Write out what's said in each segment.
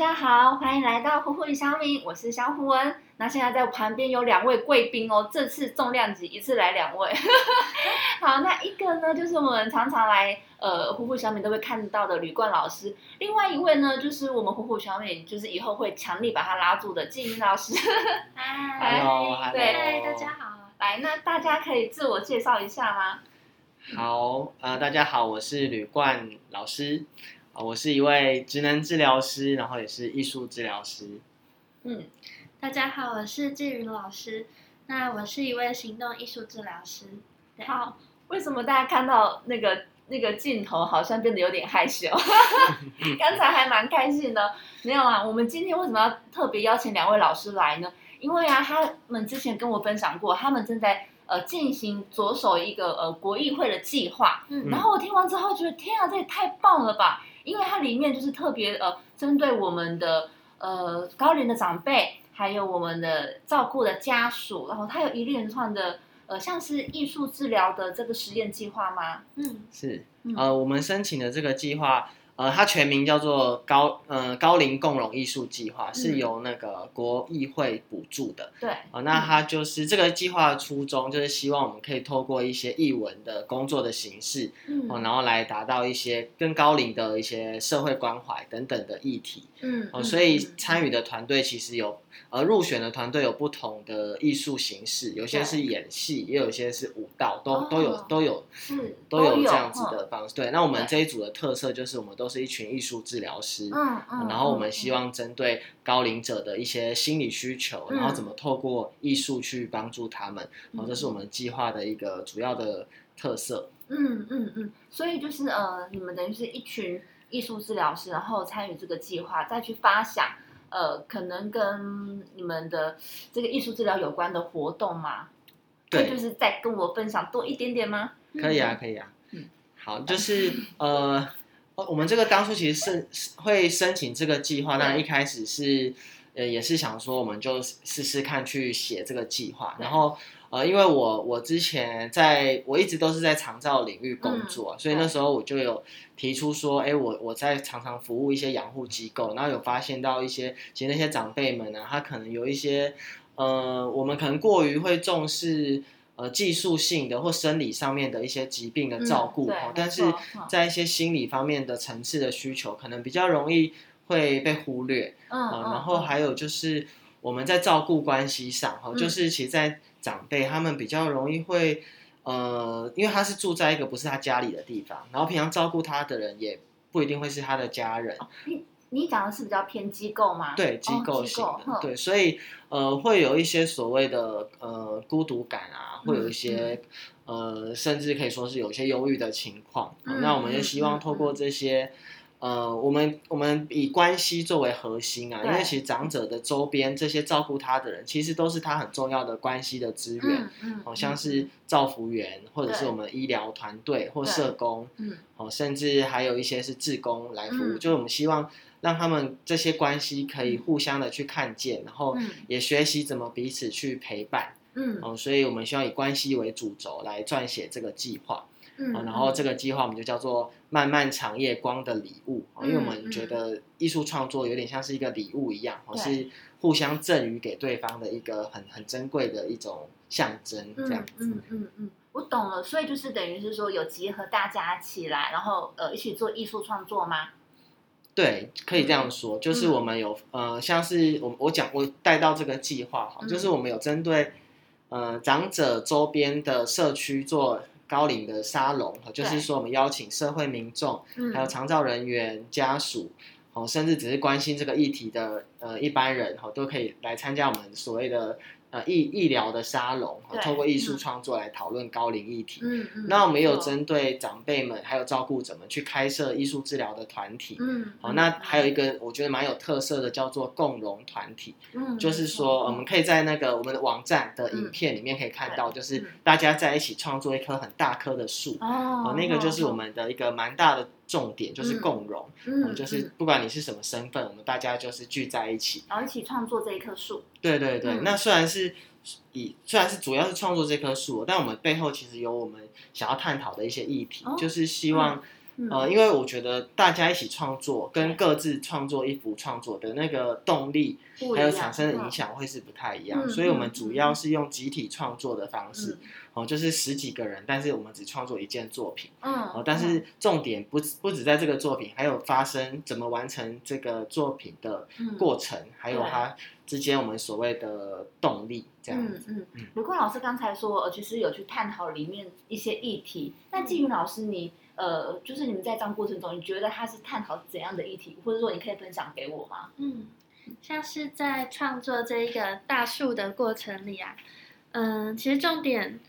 家好，欢迎来到虎虎与小米，我是小虎文。那现在在我旁边有两位贵宾哦，这次重量级一次来两位。好，那一个呢，就是我们常常来呃虎虎小米都会看到的吕冠老师，另外一位呢，就是我们虎虎小米就是以后会强力把他拉住的季云老师。嗨 Hello，对嗨，大家好。来，那大家可以自我介绍一下吗？好，呃，大家好，我是吕冠老师，啊、我是一位职能治疗师，然后也是艺术治疗师。嗯，大家好，我是季云老师。那我是一位行动艺术治疗师。对好，为什么大家看到那个那个镜头好像变得有点害羞？刚才还蛮开心的。没有啊，我们今天为什么要特别邀请两位老师来呢？因为啊，他们之前跟我分享过，他们正在呃进行着手一个呃国议会的计划。嗯然后我听完之后觉得，天啊，这也太棒了吧！因为它里面就是特别呃针对我们的呃高龄的长辈，还有我们的照顾的家属，然后它有一连串的呃像是艺术治疗的这个实验计划吗？嗯是嗯，呃，我们申请的这个计划，呃，它全名叫做高呃高龄共融艺术计划，是嗯由那个国议会补助的。对，啊、那它就是这个计划的初衷，就是希望我们可以透过一些译文的工作的形式，然后来达到一些更高龄的一些社会关怀等等的议题。嗯哦，所以参与的团队其实有，呃，入选的团队有不同的艺术形式，有些是演戏，也有一些是舞蹈，都都有哦都有是都有这样子嗯的方式。对，那我们这一组的特色就是我们都是一群艺术治疗师，嗯嗯，然后我们嗯希望针对高龄者的一些心理需求，嗯然后怎么透过艺术去帮助他们，然后，这是我们计划的一个主要的特色。嗯嗯嗯，所以就是呃，你们等于是一群艺术治疗师，然后参与这个计划，再去发想呃，可能跟你们的这个艺术治疗有关的活动吗？可以对就是再跟我分享多一点点吗？可以啊，可以啊。嗯 好，就是呃，呃我们这个当初其实是是会申请这个计划，那对一开始是呃也是想说我们就试试看去写这个计划，然后呃，因为我我之前在我一直都是在长照领域工作，所以那时候我就有提出说，哎，我我在常常服务一些养护机构，然后有发现到一些其实那些长辈们呢、他可能有一些呃，我们可能过于会重视。呃，技术性的或生理上面的一些疾病的照顾，但是在一些心理方面的层次的需求，可能比较容易会被忽略。嗯然后还有就是我们在照顾关系上，哈，嗯就是其实，在长辈他们比较容易会，呃，因为他是住在一个不是他家里的地方，然后平常照顾他的人也不一定会是他的家人，你你讲的是比较偏机构吗？对机哦构型的，哼对，所以呃，会有一些所谓的呃孤独感啊，会有一嗯些、呃，甚至可以说是有一些忧郁的情况。嗯那我们就希望嗯透过这些。呃，我们我们以关系作为核心啊，因为其实长者的周边这些照顾他的人，其实都是他很重要的关系的资源，嗯嗯，好、像是照服员或者是我们医疗团队或社工，嗯哦，甚至还有一些是志工来服务，嗯。就我们希望让他们这些关系可以互相的去看见，然后嗯。也学习怎么彼此去陪伴。嗯。哦，所以我们需要以关系为主轴来撰写这个计划。嗯啊，然后这个计划我们就叫做“漫漫长夜光的礼物”，哦因为我嗯们觉得艺术创作有点像是一个礼物一样，哦，对。是互相赠予给对方的一个很很珍贵的一种象征，这样子。嗯嗯嗯，我懂了，所以就是等于是说有集合大家起来，然后呃一起做艺术创作吗？对，可以这样说，就是嗯。我们有呃，像是我我讲我带到这个计划哈，嗯就是我们有针对呃长者周边的社区做高龄的沙龙，就是说我们邀请社会民众，嗯，还有长照人员、家属，哦，甚至只是关心这个议题的呃一般人，哦，都可以来参加我们所谓的呃医医疗的沙龙，哦对透过艺术嗯创作来讨论高龄议题。嗯嗯，那我们也有针对长辈们还有照顾者们去开设艺术治疗的团体。嗯，好，嗯那还有一个我觉得蛮有特色的，叫做共融团体，嗯，就是说我们可以在那个我们的网站的影嗯片里面可以看到，就是嗯大家在一起创作一棵很大棵的树。哦哦，那个就是我们的一个蛮大的重点，就是嗯。共融，嗯嗯，就是不管你是什么身份，我们大家就是聚在一起。然后一起创作这一棵树，对对对，嗯。那虽然是以虽然是主要是创作这棵树，但我们背后其实有我们想要探讨的一些议题，哦就是希望嗯。呃，因为我觉得大家一起创作跟各自创作一幅创作的那个动力，还有产生的影嗯响会是不太一样，嗯所以我们嗯主要是用集体创作的方式，嗯。哦，就是十几个人，但是我们只创作一件作品，嗯哦，但是重点不不止在这个作品，还有发生怎么完成这个作品的嗯。过程，还有对。它之间我们所谓的动力这样子。嗯嗯。嗯，卢冠老师刚才说，呃，其实有去探讨里面一些议题。那季云老师你，呃，就是你们在这样过程中，你觉得他是探讨怎样的议题，或者说你可以分享给我吗？嗯，像是在创作这一个大树的过程里啊，嗯，其实重点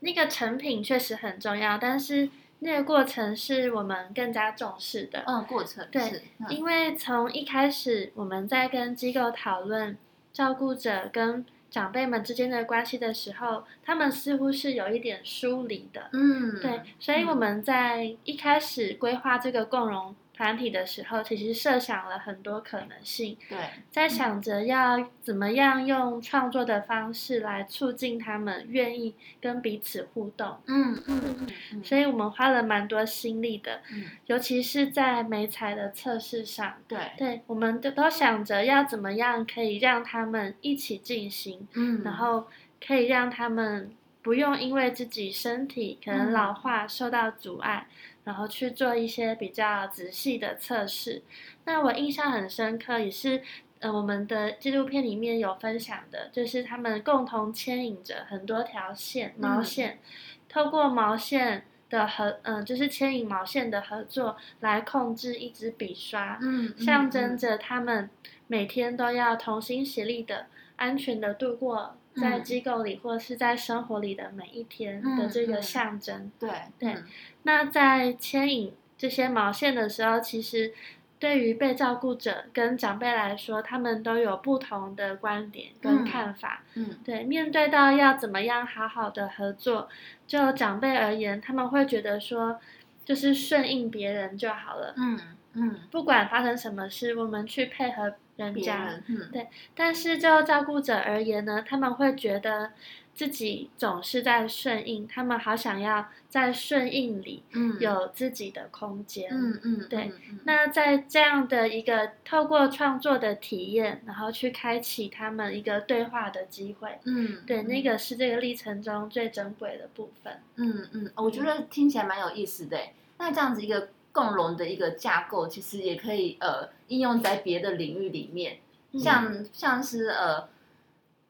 那个成品确实很重要，但是那个过程是我们更加重视的。嗯，过程对，嗯因为从一开始我们在跟机构讨论照顾者跟长辈们之间的关系的时候，他们似乎是有一点疏离的。嗯，对，所以我们在一开始规划这个共融团体的时候，其实设想了很多可能性，对，在想着要怎么样用创作的方式来促进他们愿意跟彼此互动。嗯嗯嗯嗯，所以我们花了蛮多心力的，嗯尤其是在美彩的测试上。对，对，我们都都想着要怎么样可以让他们一起进行，嗯，然后可以让他们不用因为自己身体可能嗯老化受到阻碍，然后去做一些比较仔细的测试。那我印象很深刻，也是呃我们的纪录片里面有分享的，就是他们共同牵引着很多条线毛嗯线，透过毛线。的合，嗯、就是牵引毛线的合作来控制一支笔刷，嗯，嗯象征着他们每天都要同心协力的、安全的度过在嗯机构里或者是在生活里的每一天的这个象征。对对嗯那在牵引这些毛线的时候，其实对于被照顾者跟长辈来说，他们都有不同的观点跟嗯看法。嗯对，面对到要怎么样好好的合作，就长辈而言，他们会觉得说，就是顺应别人就好了。嗯嗯，不管发生什么事，我们去配合人家。人嗯但是就照顾者而言呢，他们会觉得自己总是在顺应，他们好想要在顺应里嗯有自己的空间。嗯嗯对，嗯那在这样的一个透过创作的体验，然后去开启他们一个对话的机会。嗯对，那个是这个历程中最珍贵的部分。嗯嗯，我觉得听起来蛮有意思的。那这样子一个共融的一个架构，其实也可以呃应用在别的领域里面，嗯。像像是呃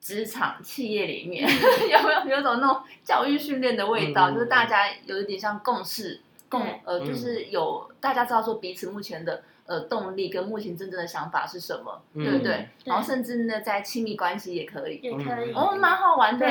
职场企业里面 有没有有种那种教育训练的味道，嗯就是大家有一点像共事共呃，就嗯。是有大家知道说彼此目前的。呃，动力跟目前真正的想法是什么，嗯对不对？对然后甚至呢，在亲密关系也可以，也可以。哦，蛮好玩的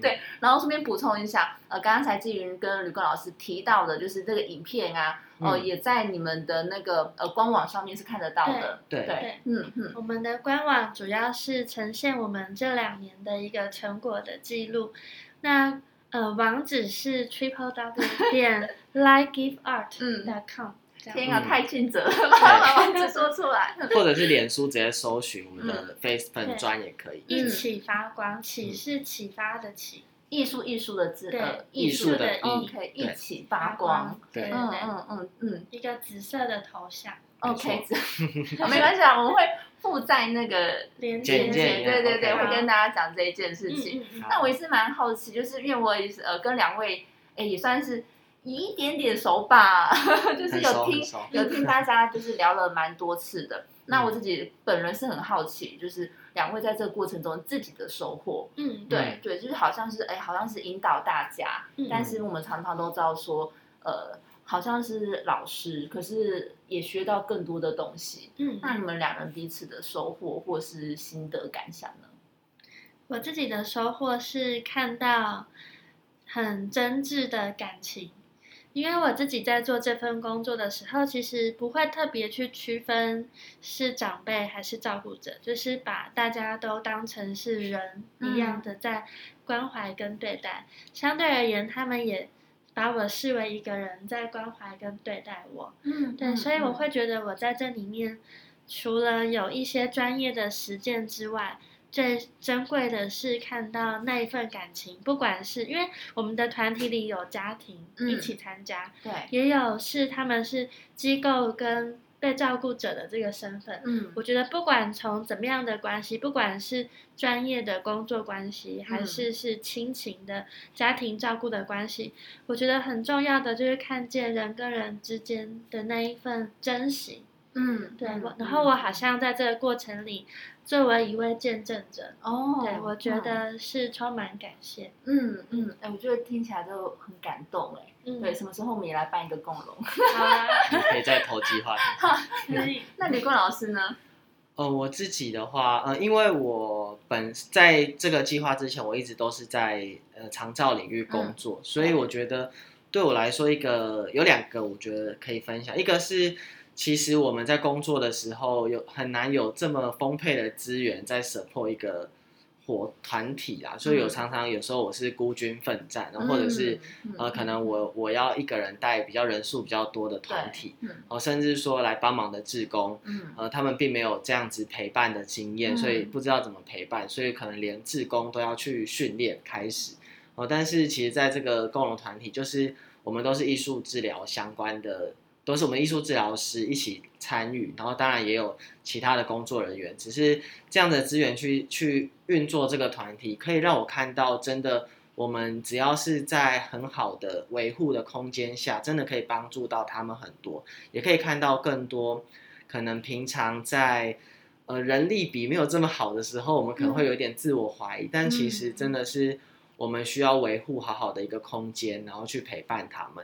对 然后顺便补充一下，呃，刚刚才季云跟吕冠老师提到的，就是这个影片啊，呃，嗯也在你们的那个呃官网上面是看得到的。对对，嗯嗯我们的官网主要是呈现我们这两年的一个成果的记录。那呃，网址是 triple w 点 likegiveart.com。天啊，嗯。太尽责了，把网址说出来。或者是脸书直接搜寻我们嗯。的 Face 粉砖也可以。一起发光，启是启发的启，艺术艺术的字，艺术的艺可以一起发光。对。嗯对。对嗯嗯嗯。一个紫色的头像，，OK，没关系啊，我们会附在那个链接。对对对，会跟大家讲这一件事情。那我也是蛮好奇，就是因为我也是呃跟两位，哎也算是有一点点手吧，就是有听有听大家就是聊了蛮多次的。那我自己本人是很好奇，就是两位在这个过程中自己的收获。嗯，对对，就是好像是哎，好像是引导大家，嗯但是我们常常都知道说，呃，好像是老师，可是也学到更多的东西。嗯，那你们两人彼此的收获或是心得感想呢？我自己的收获是看到很真挚的感情，因为我自己在做这份工作的时候，其实不会特别去区分是长辈还是照顾者，就是把大家都当成是人一样的在关怀跟对待。相对而言，他们也把我视为一个人在关怀跟对待我。嗯对，所以我会觉得我在这里面，除了有一些专业的实践之外，最珍贵的是看到那一份感情，不管是因为我们的团体里有家庭嗯一起参加，对，也有是他们是机构跟被照顾者的这个身份。嗯我觉得不管从怎么样的关系，不管是专业的工作关系，还嗯是是亲情的家庭照顾的关系，我觉得很重要的就是看见人跟人之间的那一份珍惜。嗯，对，嗯然后我好像在这个过程里，作为一位见证者，哦，对我觉嗯得是充满感谢。嗯嗯，哎，我觉得听起来就很感动哎。嗯，对，什么时候我们也来办一个共融？好啊，你可以再投计划。可以。那李冠老师呢？呃，我自己的话，呃，因为我本在这个计划之前，我一直都是在呃长照领域工作，所以我觉得对我来说，一个有两个我觉得可以分享，一个是其实我们在工作的时候有很难有这么丰沛的资源在 support 一个活团体啊，所以有嗯。常常有时候我是孤军奋战，然后或者是、嗯呃可能我我要一个人带比较人数比较多的团体，嗯。哦，甚至说来帮忙的志工。嗯。呃，他们并没有这样子陪伴的经验，嗯所以不知道怎么陪伴，所以可能连志工都要去训练开始。哦，但是其实在这个共融团体，就是我们都是艺术治疗相关的，都是我们艺术治疗师一起参与，然后当然也有其他的工作人员，只是这样的资源去去运作这个团体，可以让我看到真的。我们只要是在很好的维护的空间下，真的可以帮助到他们很多，也可以看到更多可能平常在呃人力比没有这么好的时候，我们可能会有一点自我怀疑，但其实真的是我们需要维护好好的一个空间，然后去陪伴他们。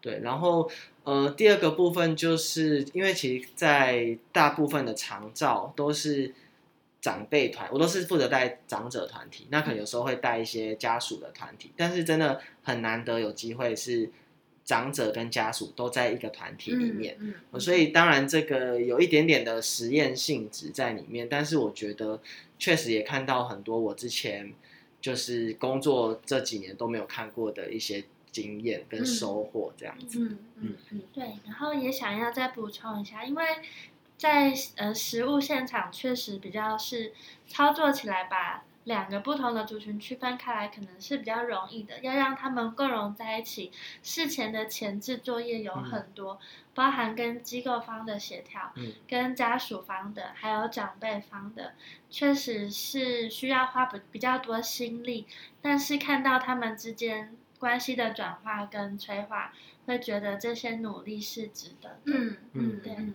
对，然后呃第二个部分就是因为其实，在大部分的长照都是。长辈团，我都是负责带长者团体，那可能有时候会带一些家属的团体，但是真的很难得有机会是长者跟家属都在一个团体里面，所以当然这个有一点点的实验性质在里面，但是我觉得确实也看到很多我之前就是工作这几年都没有看过的一些经验跟收获，这样子。嗯嗯嗯对，然后也想要再补充一下，因为在呃实物现场确实比较是操作起来把两个不同的族群区分开来，可能是比较容易的。要让他们共融在一起，事前的前置作业有很多，包含跟机构方的协调，嗯跟家属方的，还有长辈方的，确实是需要花比比较多心力。但是看到他们之间关系的转化跟催化，会觉得这些努力是值得的。嗯嗯，对嗯。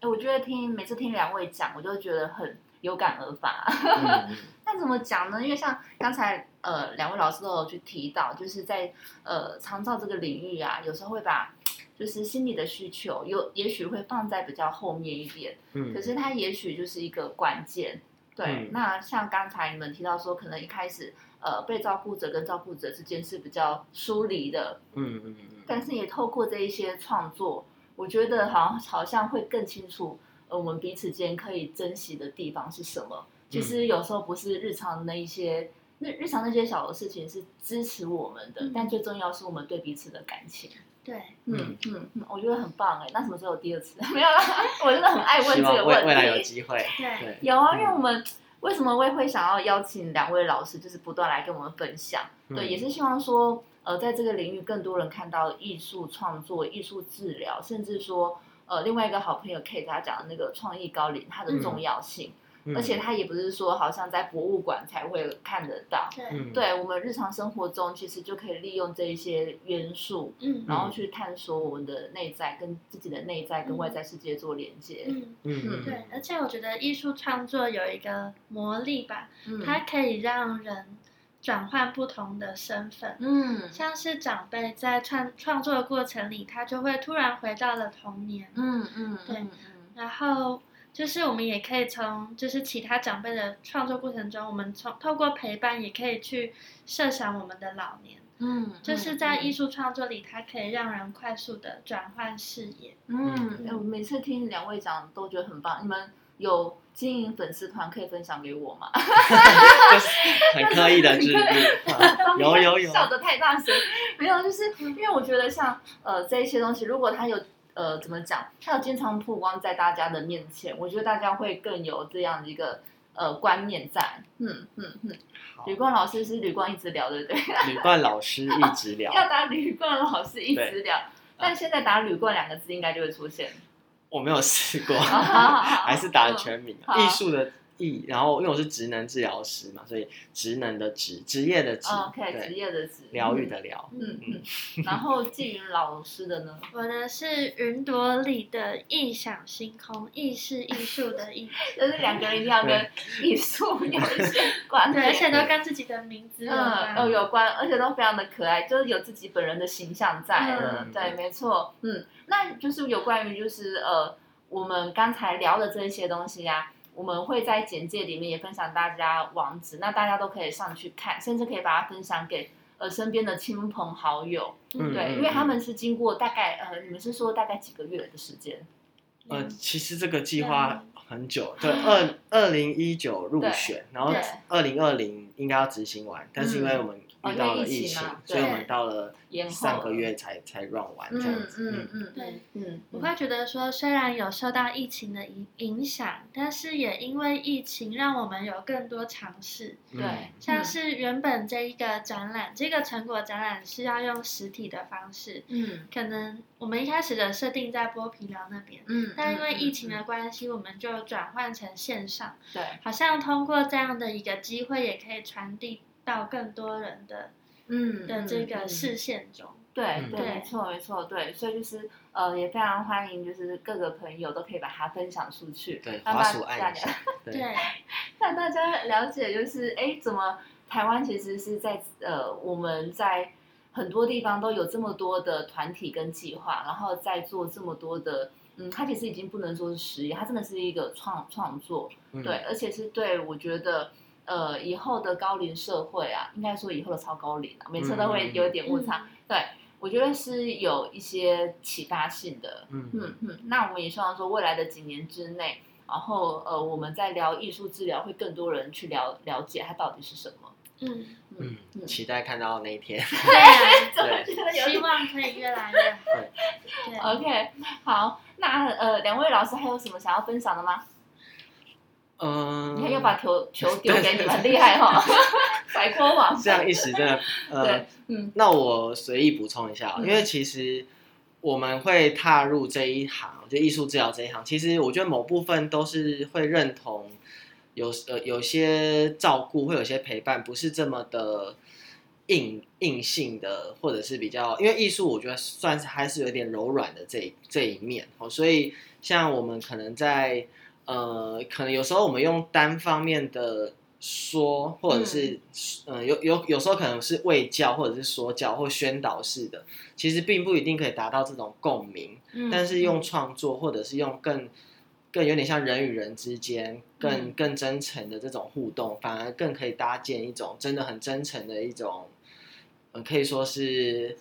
哎，我觉得听每次听两位讲，我就觉得很有感而发。那怎么讲呢？因为像刚才呃两位老师都有去提到，就是在呃长照这个领域啊，有时候会把就是心理的需求有也许会放在比较后面一点，嗯可是它也许就是一个关键。对，嗯那像刚才你们提到说，可能一开始呃被照顾者跟照顾者之间是比较疏离的，嗯嗯嗯但是也透过这一些创作，我觉得好像好像会更清楚，呃，我们彼此间可以珍惜的地方是什么。其实有时候不是日常的一些，那日常那些小的事情是支持我们的，嗯但最重要是我们对彼此的感情。对，嗯嗯嗯，我觉得很棒哎。那什么时候有第二次？没有啦，我真的很爱问这个问题未来有。机会。对对，有啊，嗯因为我们为什么会会想要邀请两位老师，就是不断来跟我们分享。对，嗯也是希望说，呃，在这个领域更多人看到艺术创作、艺术治疗，甚至说，呃，另外一个好朋友 Kate 他讲的那个创意高龄，它的重要性，嗯而且它也不是说好像在博物馆才会看得到。对，我们日常生活中，其实就可以利用这一些元素，嗯然后去探索我们的内在，跟自己的内在跟外在世界做连接。嗯。嗯嗯对，而且我觉得艺术创作有一个魔力吧，嗯它可以让人转换不同的身份。嗯像是长辈在创创作的过程里，他就会突然回到了童年，嗯嗯，对嗯然后就是我们也可以从就是其他长辈的创作过程中，我们从透过陪伴也可以去设想我们的老年，嗯，就是在艺术。创作里，它可以让人快速的转换视野。嗯，哎我每次听两位讲都觉得很棒。你们有经营粉丝团可以分享给我吗？就是 很刻意的治愈。有有有，笑得太大声，没有，就是因为我觉得像呃这一些东西，如果它有呃怎么讲，他有经常曝光在大家的面前，我觉得大家会更有这样的一个呃观念在。嗯嗯嗯，好吕冠老师是吕冠一直聊，对不对？吕冠老师一直聊，要打吕冠老师一直聊，啊但现在打吕冠两个字应该就会出现。我没有试过，还是打了全名艺术的艺，然后因为我是职能治疗师嘛，所以职能的职，职业的职，哦 OK，职对，业的职，疗愈的疗，嗯嗯，然后季云老师的呢？我的是云朵里的异想星空，艺是艺术的艺，就是两个人一定要跟艺术有一些关对，而且都跟自己的名字有嗯。哦有关，而且都非常的可爱，就是有自己本人的形象在了。嗯对，没错，嗯，那就是有关于就是呃我们刚才聊的这一些东西呀、我们会在简介里面也分享大家网址，那大家都可以上去看，甚至可以把它分享给呃身边的亲朋好友。嗯对，因为他们是经过大概呃，你们是说大概几个月的时间？呃，嗯其实这个计划很久，对，二二零一九入选，然后对二零二零应该要执行完，但是因为我们哦遇到了疫情所以我对们到了延后上个月才才 run 完这嗯样子，嗯嗯，对嗯，我会觉得说，虽然有受到疫情的影影响，但是也因为疫情让我们有更多尝试。嗯对，像是原本这一个展览，这个成果展览是要用实体的方式，嗯可能我们一开始的设定在剥皮寮那边，嗯，但因为疫情嗯的关系，我们就转换成线上，对，好像通过这样的一个机会，也可以传递到更多人的嗯的这个嗯。视线中。对嗯。对，对。没错没错，对，所以就是呃，也非常欢迎，就是各个朋友都可以把它分享出去，对，让大滑鼠按一下家，对，让大家了解，就是哎，怎么台湾其实是在呃我们在很多地方都有这么多的团体跟计划，然后在做这么多的，嗯，它其实已经不能说是实业，它真的是一个创创作，嗯。对，而且是对我觉得。呃，以后的高龄社会啊，应该说以后的超高龄啊，每次都会有一点误差。对，我觉得是有一些启发性的。嗯嗯嗯，那我们也希望说，未来的几年之内，然后呃，我们在聊艺术治疗，会更多人去了了解它到底是什么。嗯，嗯嗯，期待看到那一天，对啊，怎么觉得有希望可以越来越好。对，OK？好，那呃，两位老师还有什么想要分享的吗？嗯，你看又把球 球丢给你们，很厉害哈，甩锅王。这样一时真的，呃 对，嗯。那我随意补充一下因为其实我们会踏入这一行，就艺术治疗这一行，其实我觉得某部分都是会认同有呃有些照顾，会有些陪伴，不是这么的硬硬性的，或者是比较，因为艺术我觉得算是还是有点柔软的这一这一面哦，所以像我们可能在呃，可能有时候我们用单方面的说，或者是嗯、呃有有有时候可能是卫教或者是说教或宣导式的，其实并不一定可以达到这种共鸣。嗯但是用创作或者是用更更有点像人与人之间更嗯更真诚的这种互动，反而更可以搭建一种真的很真诚的一种，嗯，可以说是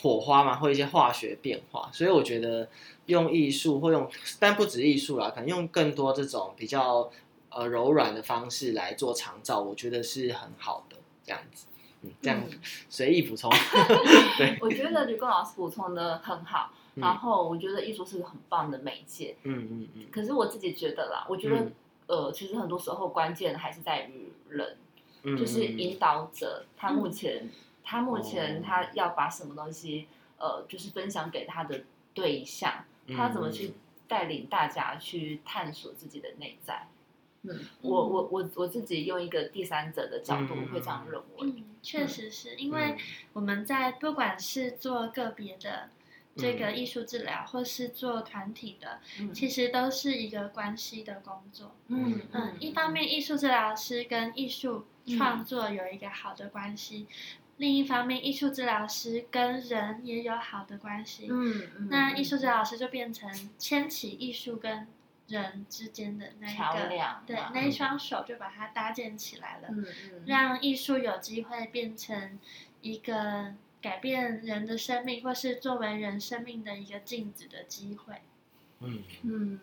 火花嘛，或一些化学变化。所以我觉得用艺术或用，但不止艺术啦，可能用更多这种比较呃柔软的方式来做长照，我觉得是很好的这样子。嗯，这样嗯 随意补充。对，我觉得吕工老师补充的很好，嗯然后我觉得艺术是个很棒的媒介。嗯嗯嗯可是我自己觉得啦，我觉得、嗯呃，其实很多时候关键还是在于人，嗯，就是嗯引导者，他目前、他目哦。前他要把什么东西呃，就是分享给他的对象，他怎么去带领大家去探索自己的内在。嗯，我我我我自己用一个第三者的角度嗯会这样认为。嗯，确实是因嗯。为我们在不管是做个别的这个艺术治疗，或是做团体的，嗯。其实都是一个关系的工作。嗯嗯，一方面艺术治疗师跟艺术嗯。创作有一个好的关系，另一方面艺术治疗师跟人也有好的关系。嗯嗯，那艺术治疗师就变成牵起艺术跟人之间的那一桥个，梁对那一双手就把它搭建起来了。嗯嗯，让艺术有机会变成一个改变人的生命，或是作为人生命的一个镜子的机会。嗯。嗯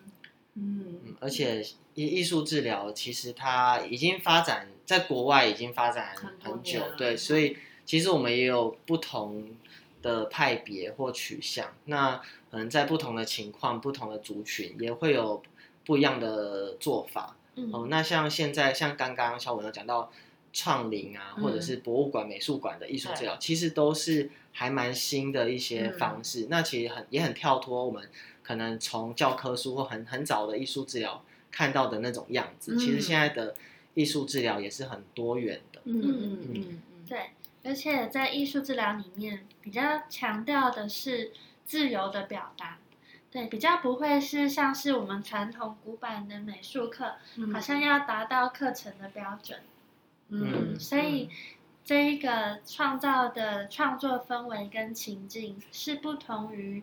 嗯嗯，而且艺艺术治疗其实它已经发展在国外已经发展很久，对，所以其实我们也有不同的派别或取向。那可能在不同的情况、不同的族群也会有不一样的做法。嗯哦，那像现在像刚刚小文有讲到创林啊，或者嗯是博物馆、美术馆的艺术治疗，其实都是还蛮新的一些嗯方式。那其实很也很跳脱我们可能从教科书或很很早的艺术治疗看到的那种样子。其实嗯现在的艺术治疗也是很多元的。嗯嗯嗯嗯，对，而且在艺术治疗里面比较强调的是自由的表达。对，比较不会是像是我们传统古板的美术课，嗯好像要达到课程的标准。嗯所以这一个创造的创作氛围跟情境是不同于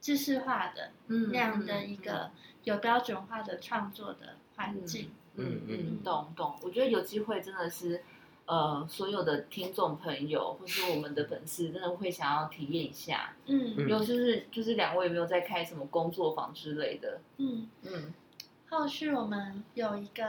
知识化的嗯那样的一个有标准化的创作的环境。嗯嗯嗯懂懂，我觉得有机会真的是。呃，所有的听众朋友或是我们的粉丝，真的会想要体验一下。嗯嗯有就是就是两位有没有在开什么工作坊之类的？嗯，嗯，后续我们有一个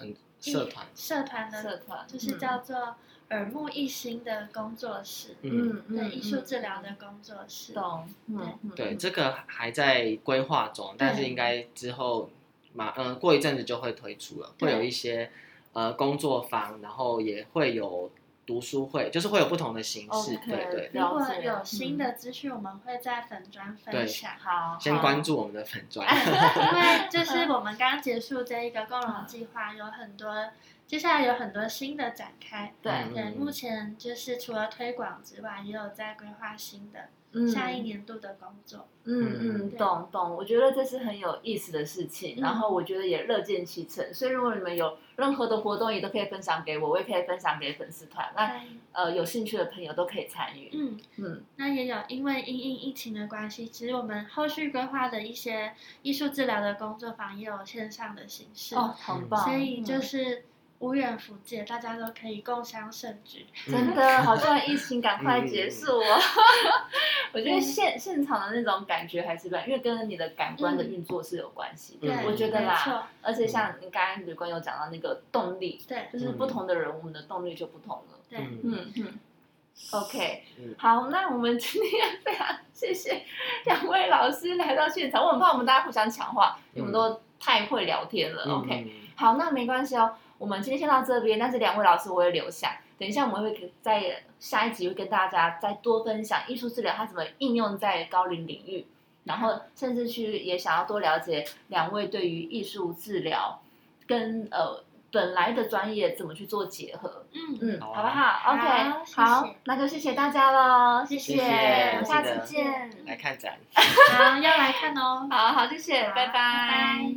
嗯，社团，社团的，社团就是叫做耳目一新的工作室，嗯，对艺术治疗的工作室。懂，嗯对嗯对，这个还在规划中，但是应该之后马嗯过一阵子就会推出了，会有一些呃工作坊，然后也会有读书会，就是会有不同的形式。对对，如果有新的资讯，我们会在粉砖分享。好，先关注我们的粉砖。因为 就是我们刚结束这一个共融计划，有很多接下来有很多新的展开。对目前就是除了推广之外，也有在规划新的嗯下一年度的工作。嗯嗯，懂懂，我觉得这是很有意思的事情，嗯。然后我觉得也乐见其成，所以如果你们有任何的活动，也都可以分享给我，我也可以分享给粉丝团，那呃有兴趣的朋友都可以参与。嗯，嗯。那也有因为因应疫情的关系，其实我们后续规划的一些艺术治疗的工作坊也有线上的形式，哦，很棒，所以就嗯是无远弗届，大家都可以共享盛举。真的好希望疫情赶快结束哦。我觉得对。现现场的那种感觉还是不一样，因为跟你的感官的运作是有关系。嗯，我觉得没错。啦，而且像你刚刚吕官有讲到那个动力，对。就是不同的人，我们的动力就不同了。对，嗯。嗯嗯，OK，嗯好，那我们今天非常谢谢两位老师来到现场，我很怕我们大家互相抢话，你们都太会聊天了。OK，嗯。好，那没关系哦，我们今天先到这边，但是两位老师我会留下，等一下我们会给在下一集会跟大家再多分享艺术治疗它怎么应用在高龄领域，然后甚至去也想要多了解两位对于艺术治疗跟呃本来的专业怎么去做结合。嗯，嗯，好不好？OK，好谢谢好，那就谢谢大家喽，谢谢谢我们下次见。来看展。好，要来看哦。好好，谢谢，拜拜